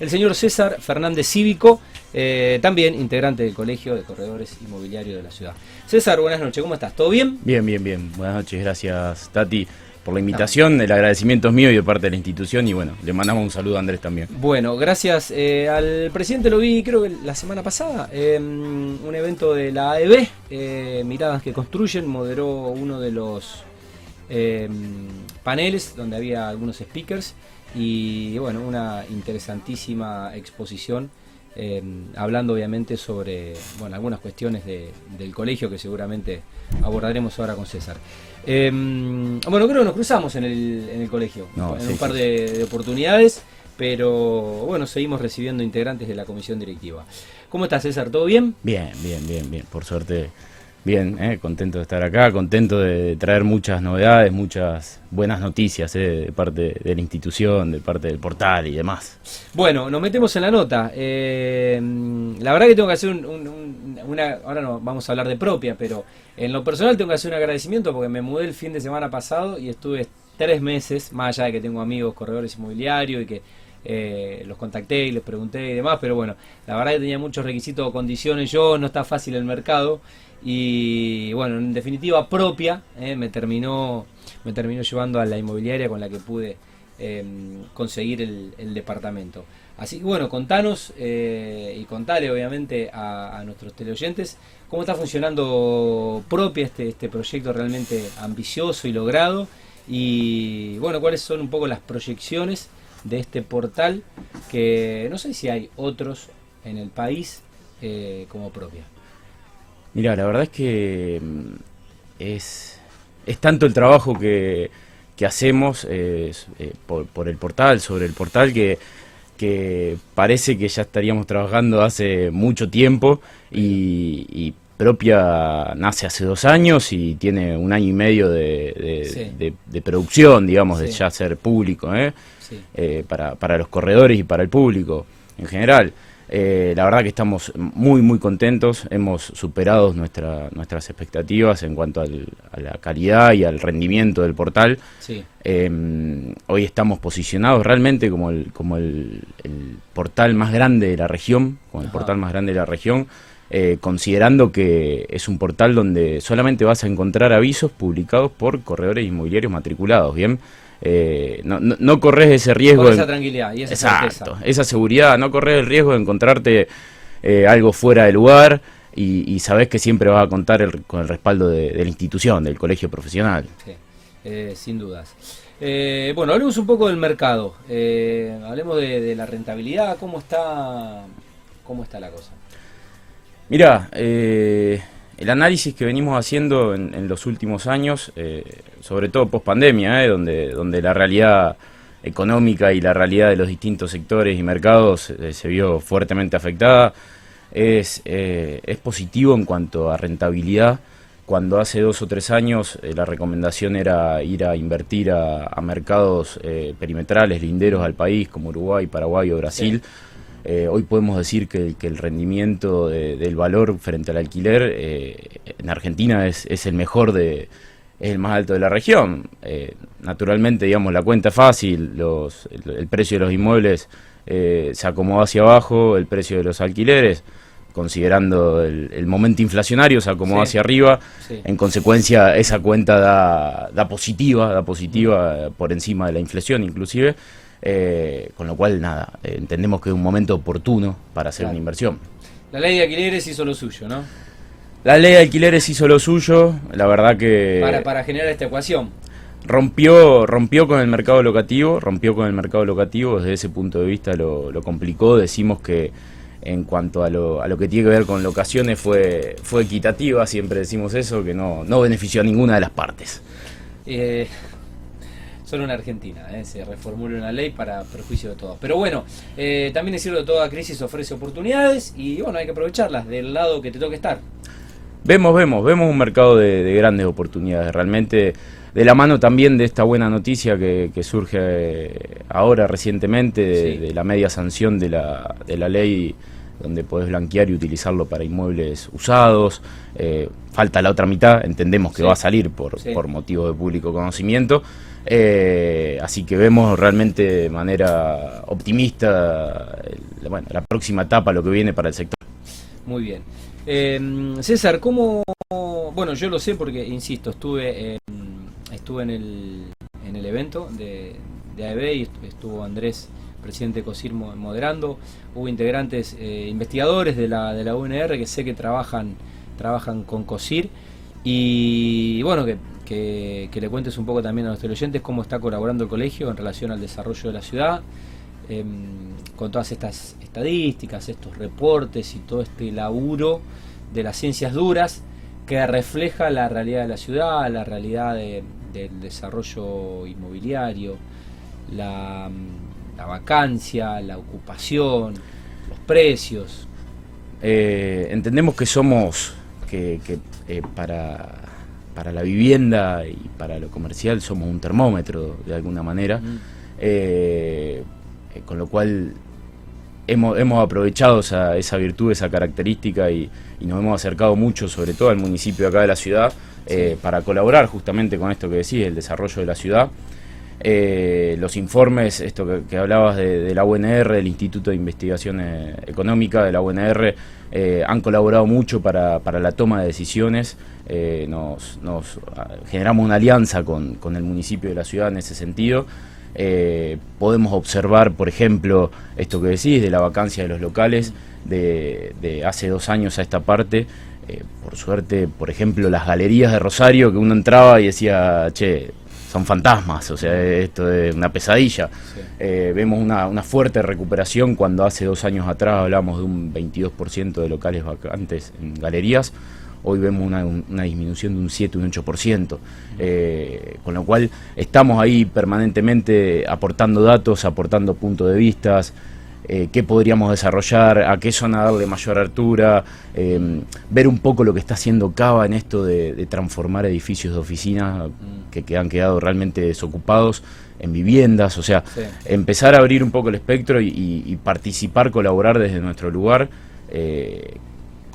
el señor César Fernández Cívico, eh, también integrante del Colegio de Corredores Inmobiliarios de la ciudad. César, buenas noches, ¿cómo estás? ¿Todo bien? Bien, bien, bien. Buenas noches, gracias Tati por la invitación, el agradecimiento es mío y de parte de la institución y bueno, le mandamos un saludo a Andrés también. Bueno, gracias eh, al presidente, lo vi creo que la semana pasada, un evento de la AEB, eh, Miradas que Construyen, moderó uno de los paneles donde había algunos speakers y bueno, una interesantísima exposición. Em, hablando obviamente sobre bueno, algunas cuestiones del colegio que seguramente abordaremos ahora con César. Em, bueno, creo que nos cruzamos en el, en el colegio, en un par de, oportunidades, pero bueno, seguimos recibiendo integrantes de la comisión directiva. ¿Cómo estás, César? ¿Todo bien? Bien, bien, bien, bien. Por suerte, bien, eh, contento de estar acá, contento de traer muchas novedades, muchas buenas noticias eh, de parte de la institución, de parte del portal y demás. Bueno, nos metemos en la nota. Eh, la verdad que tengo que hacer una, ahora no vamos a hablar de propia, pero en lo personal tengo que hacer un agradecimiento porque me mudé el fin de semana pasado y estuve tres meses, más allá de que tengo amigos corredores inmobiliarios y que eh, los contacté y les pregunté y demás, pero bueno, la verdad que tenía muchos requisitos o condiciones yo, no está fácil el mercado y bueno, en definitiva propia, eh, me terminó me terminó llevando a la inmobiliaria con la que pude em, conseguir el, departamento. Así que bueno, contanos eh, y contale obviamente a, a nuestros teleoyentes cómo está funcionando propia este, este proyecto realmente ambicioso y logrado y bueno, cuáles son un poco las proyecciones de este portal que no sé si hay otros en el país eh, como propia. Mira, la verdad es que mm, es, es tanto el trabajo que, que hacemos eh, por, el portal, sobre el portal, que, que parece que ya estaríamos trabajando hace mucho tiempo y, propia nace hace dos años y tiene un año y medio de, producción, digamos, de ya ser público, ¿eh? Eh, para, para, los corredores y para el público en general. Eh, la verdad que estamos muy, muy contentos, hemos superado nuestra, nuestras expectativas en cuanto a la calidad y al rendimiento del portal. Em, hoy estamos posicionados realmente como el, como el, portal más grande de la región, como el portal más grande de la región. Eh, considerando que es un portal donde solamente vas a encontrar avisos publicados por corredores inmobiliarios matriculados, ¿bien? Eh, no, no, corres ese riesgo. esa tranquilidad y esa exacto, esa seguridad, no corres el riesgo de encontrarte eh, algo fuera de lugar y, sabes que siempre vas a contar con el respaldo de, la institución, del colegio profesional. Sí, eh, sin dudas. bueno, hablemos un poco del mercado, hablemos de, la rentabilidad, cómo está, cómo está la cosa. Mira, el análisis que venimos haciendo en, los últimos años, sobre todo post pandemia, eh, donde, donde la realidad económica y la realidad de los distintos sectores y mercados eh, se vio fuertemente afectada, es, es positivo en cuanto a rentabilidad. Cuando hace dos o tres años la recomendación era ir a invertir a, mercados perimetrales, linderos al país, como Uruguay, Paraguay o Brasil. Eh, hoy podemos decir que, el rendimiento del valor frente al alquiler eh, en Argentina es, el mejor de es el más alto de la región. Eh, naturalmente, digamos, la cuenta fácil, los, el, precio de los inmuebles se acomodó hacia abajo, el precio de los alquileres, considerando el, momento inflacionario, se acomodó hacia arriba. En consecuencia, esa cuenta da, da positiva, da positiva por encima de la inflación, inclusive. Eh, con lo cual, nada, eh, entendemos que es un momento oportuno para hacer una inversión. La ley de alquileres hizo lo suyo, ¿no? La ley de alquileres hizo lo suyo, la verdad que... Para, para generar esta ecuación. Rompió, rompió con el mercado locativo, rompió con el mercado locativo, desde ese punto de vista lo, complicó, decimos que en cuanto a lo, a lo, que tiene que ver con locaciones fue, fue equitativa, siempre decimos eso, que no, no benefició a ninguna de las partes. Eh, solo en Argentina. ¿eh? Se reformula una ley para perjuicio de todos. Pero bueno, eh, también es cierto que toda crisis ofrece oportunidades y bueno, hay que aprovecharlas del lado que te toque estar. Vemos, vemos, vemos un mercado de, grandes oportunidades. Realmente, de la mano también de esta buena noticia que, surge ahora recientemente, de, la media sanción de la, de la ley donde podés blanquear y utilizarlo para inmuebles usados. Eh, falta la otra mitad, entendemos que va a salir por, por motivo de público conocimiento. Eh, así que vemos realmente de manera optimista la próxima etapa, lo que viene para el sector. Muy bien. César, ¿cómo...? Bueno, yo lo sé porque, insisto, estuve estuve en, el, en el evento de, de AEB y estuvo Andrés presidente COSIR moderando, hubo integrantes eh, investigadores de la, de la UNR que sé que trabajan, trabajan con COSIR y bueno, que, que, le cuentes un poco también a nuestros oyentes cómo está colaborando el colegio en relación al desarrollo de la ciudad, em, con todas estas estadísticas, estos reportes y todo este laburo de las ciencias duras que refleja la realidad de la ciudad, la realidad del desarrollo inmobiliario, la la vacancia, la ocupación, los precios. Eh, entendemos que somos, que, eh, para, para la vivienda y para lo comercial somos un termómetro de alguna manera, eh, con lo cual hemos, hemos aprovechado esa, esa virtud, esa característica y, nos hemos acercado mucho, sobre todo al municipio acá de la ciudad, para colaborar justamente con esto que decís, el desarrollo de la ciudad. Eh, los informes, esto que, hablabas de, la UNR, del Instituto de Investigación eh, Económica de la UNR, eh, han colaborado mucho para, la toma de decisiones. nos, ah, generamos una alianza con, el municipio de la ciudad en ese sentido. Podemos observar, por ejemplo, esto que decís de la vacancia de los locales de, de hace dos años a esta parte. por suerte, por ejemplo, las galerías de Rosario, que uno entraba y decía, che, son fantasmas, o sea, esto es una pesadilla. Eh, vemos una, fuerte recuperación cuando hace dos años atrás hablamos de un 22% de locales vacantes en galerías, hoy vemos una, disminución de un 7, un 8%, eh, con lo cual estamos ahí permanentemente aportando datos, aportando puntos de vistas, eh, qué podríamos desarrollar, a qué zona darle mayor altura, em, ver un poco lo que está haciendo Cava en esto de, transformar edificios de oficina mm. que, han quedado realmente desocupados en viviendas, o sea, empezar a abrir un poco el espectro y, participar, colaborar desde nuestro lugar. Eh,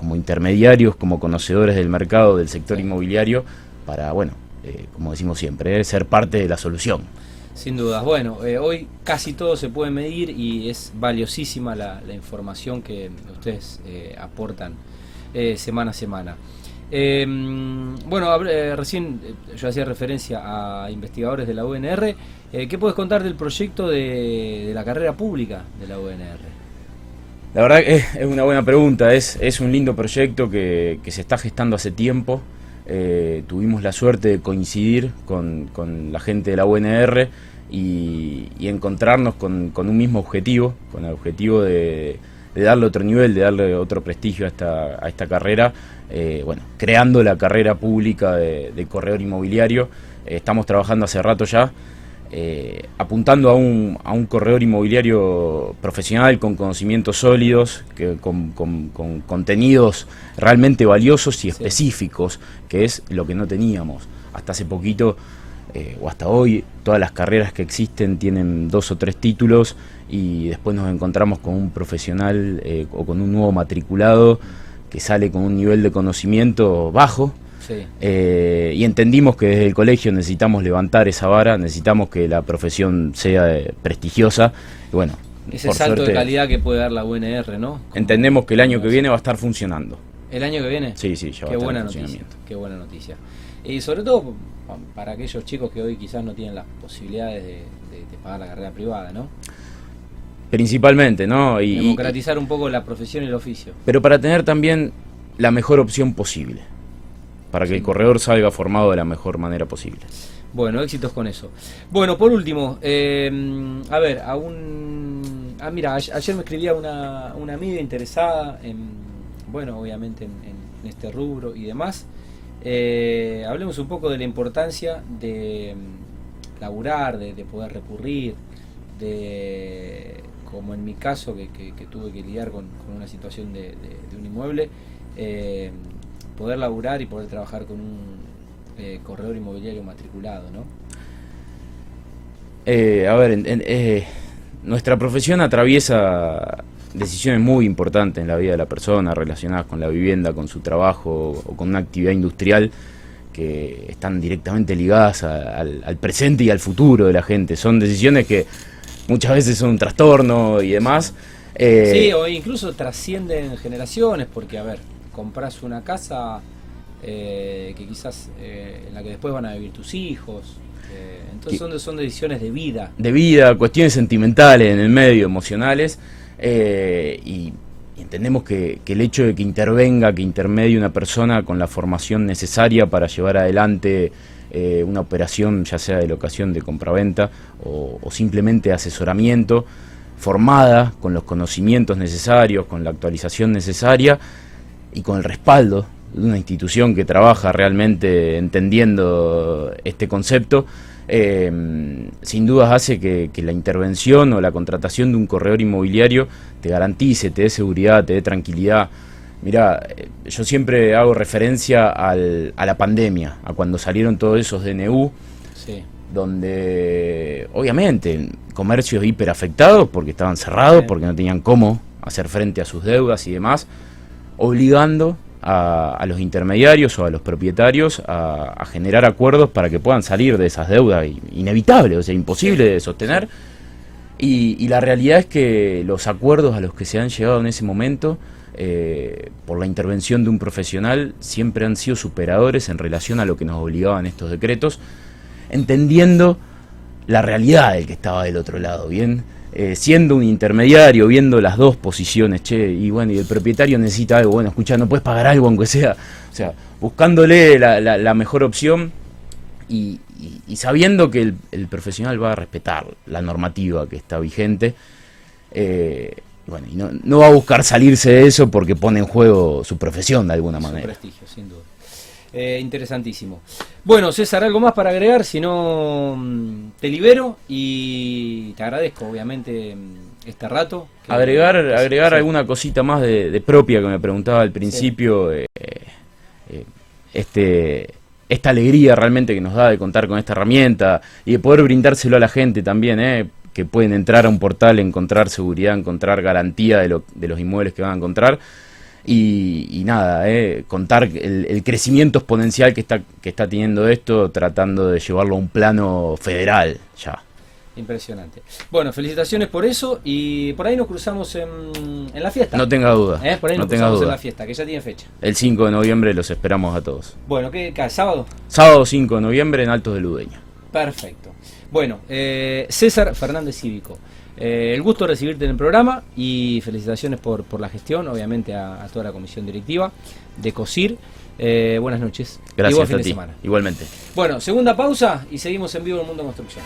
como intermediarios, como conocedores del mercado, del sector inmobiliario, para, bueno, eh, como decimos siempre, ser parte de la solución. Sin dudas. Bueno, eh, hoy casi todo se puede medir y es valiosísima la, información que ustedes eh, aportan eh, semana a semana. Em, bueno, recién yo hacía referencia a investigadores de la UNR. ¿Qué puedes contar del proyecto de, la carrera pública de la UNR? La verdad es, es una buena pregunta, es, es un lindo proyecto que, que se está gestando hace tiempo. Eh, tuvimos la suerte de coincidir con, la gente de la UNR y, encontrarnos con, un mismo objetivo, con el objetivo de, darle otro nivel, de darle otro prestigio a esta, a esta carrera, eh, bueno, creando la carrera pública de, corredor inmobiliario. Eh, estamos trabajando hace rato ya eh, apuntando a un, a un corredor inmobiliario profesional con conocimientos sólidos, que, con, contenidos realmente valiosos y específicos, que es lo que no teníamos. Hasta hace poquito eh, o hasta hoy, todas las carreras que existen tienen dos o tres títulos y después nos encontramos con un profesional eh, o con un nuevo matriculado que sale con un nivel de conocimiento bajo eh, y entendimos que desde el colegio necesitamos levantar esa vara, necesitamos que la profesión sea eh, prestigiosa. Y bueno, ese salto de calidad que puede dar la UNR, ¿no? entendemos que el año que viene va a estar funcionando. ¿El año que viene? Sí, sí, ya Qué buena noticia. Qué buena noticia. Y sobre todo para aquellos chicos que hoy quizás no tienen las posibilidades de, pagar la carrera privada, ¿no? Principalmente, ¿no? Y, Democratizar un poco la profesión y el oficio. Pero para tener también la mejor opción posible para que el corredor salga formado de la mejor manera posible. Bueno, éxitos con eso. Bueno, por último, eh, a ver, a un... Ah, mira, ayer me escribía una, una amiga interesada en, bueno, obviamente en, este rubro y demás. Eh, hablemos un poco de la importancia de mm, laburar, de, poder recurrir, de, como en mi caso, que, tuve que lidiar con, una situación de, un inmueble, eh, poder laburar y poder trabajar con un eh, corredor inmobiliario matriculado, ¿no? Eh, a ver, eh, nuestra profesión atraviesa decisiones muy importantes en la vida de la persona relacionadas con la vivienda, con su trabajo o con una actividad industrial que están directamente ligadas al, presente y al futuro de la gente. Son decisiones que muchas veces son un trastorno y demás. Eh, sí, o incluso trascienden generaciones, porque, a ver, compras una casa eh, que quizás eh, en la que después van a vivir tus hijos. entonces son, son decisiones de vida. De vida, cuestiones sentimentales en el medio, emocionales. y entendemos que, el hecho de que intervenga, que intermedie una persona con la formación necesaria para llevar adelante eh, una operación, ya sea de locación de compraventa o, o simplemente asesoramiento, formada con los conocimientos necesarios, con la actualización necesaria y con el respaldo de una institución que trabaja realmente entendiendo este concepto, eh, sin dudas hace que, la intervención o la contratación de un corredor inmobiliario te garantice, te dé seguridad, te dé tranquilidad. Mira, eh, yo siempre hago referencia al, a la pandemia, a cuando salieron todos esos DNU, donde obviamente comercios hiper afectados porque estaban cerrados, porque no tenían cómo hacer frente a sus deudas y demás, obligando a, los intermediarios o a los propietarios a, generar acuerdos para que puedan salir de esas deudas inevitables, o sea, imposible de sostener. Y, la realidad es que los acuerdos a los que se han llegado en ese momento, eh, por la intervención de un profesional, siempre han sido superadores en relación a lo que nos obligaban estos decretos, entendiendo la realidad del que estaba del otro lado, ¿bien? Eh, siendo un intermediario, viendo las dos posiciones, che, y bueno, y el propietario necesita algo, bueno, escucha, no puedes pagar algo aunque sea, o sea, buscándole la, mejor opción y, sabiendo que el, profesional va a respetar la normativa que está vigente, eh, bueno, y no, no, va a buscar salirse de eso porque pone en juego su profesión de alguna manera. prestigio, sin duda. Eh, interesantísimo. Bueno, César, algo más para agregar, si no mm, te libero y te agradezco, obviamente, mm, este rato. Agregar, agregar alguna cosita más de, propia que me preguntaba al principio. Eh, eh, este, esta alegría realmente que nos da de contar con esta herramienta y de poder brindárselo a la gente también, que pueden entrar a un portal, encontrar seguridad, encontrar garantía de, lo, de los inmuebles que van a encontrar y, nada, eh, contar el, crecimiento exponencial que está, que está teniendo esto, tratando de llevarlo a un plano federal ya. Impresionante. Bueno, felicitaciones por eso y por ahí nos cruzamos en, en la fiesta. No tenga duda. ¿Eh? Por ahí no nos cruzamos en la fiesta, que ya tiene fecha. El 5 de noviembre los esperamos a todos. Bueno, ¿qué? ¿Sábado? Sábado 5 de noviembre en Altos de Ludeña. Perfecto. Bueno, eh, César Fernández Cívico. Eh, el gusto de recibirte en el programa y felicitaciones por, por la gestión, obviamente a, toda la comisión directiva de COSIR. Eh, buenas noches. Gracias a ti. Igualmente. Bueno, segunda pausa y seguimos en vivo en el Mundo Construcción.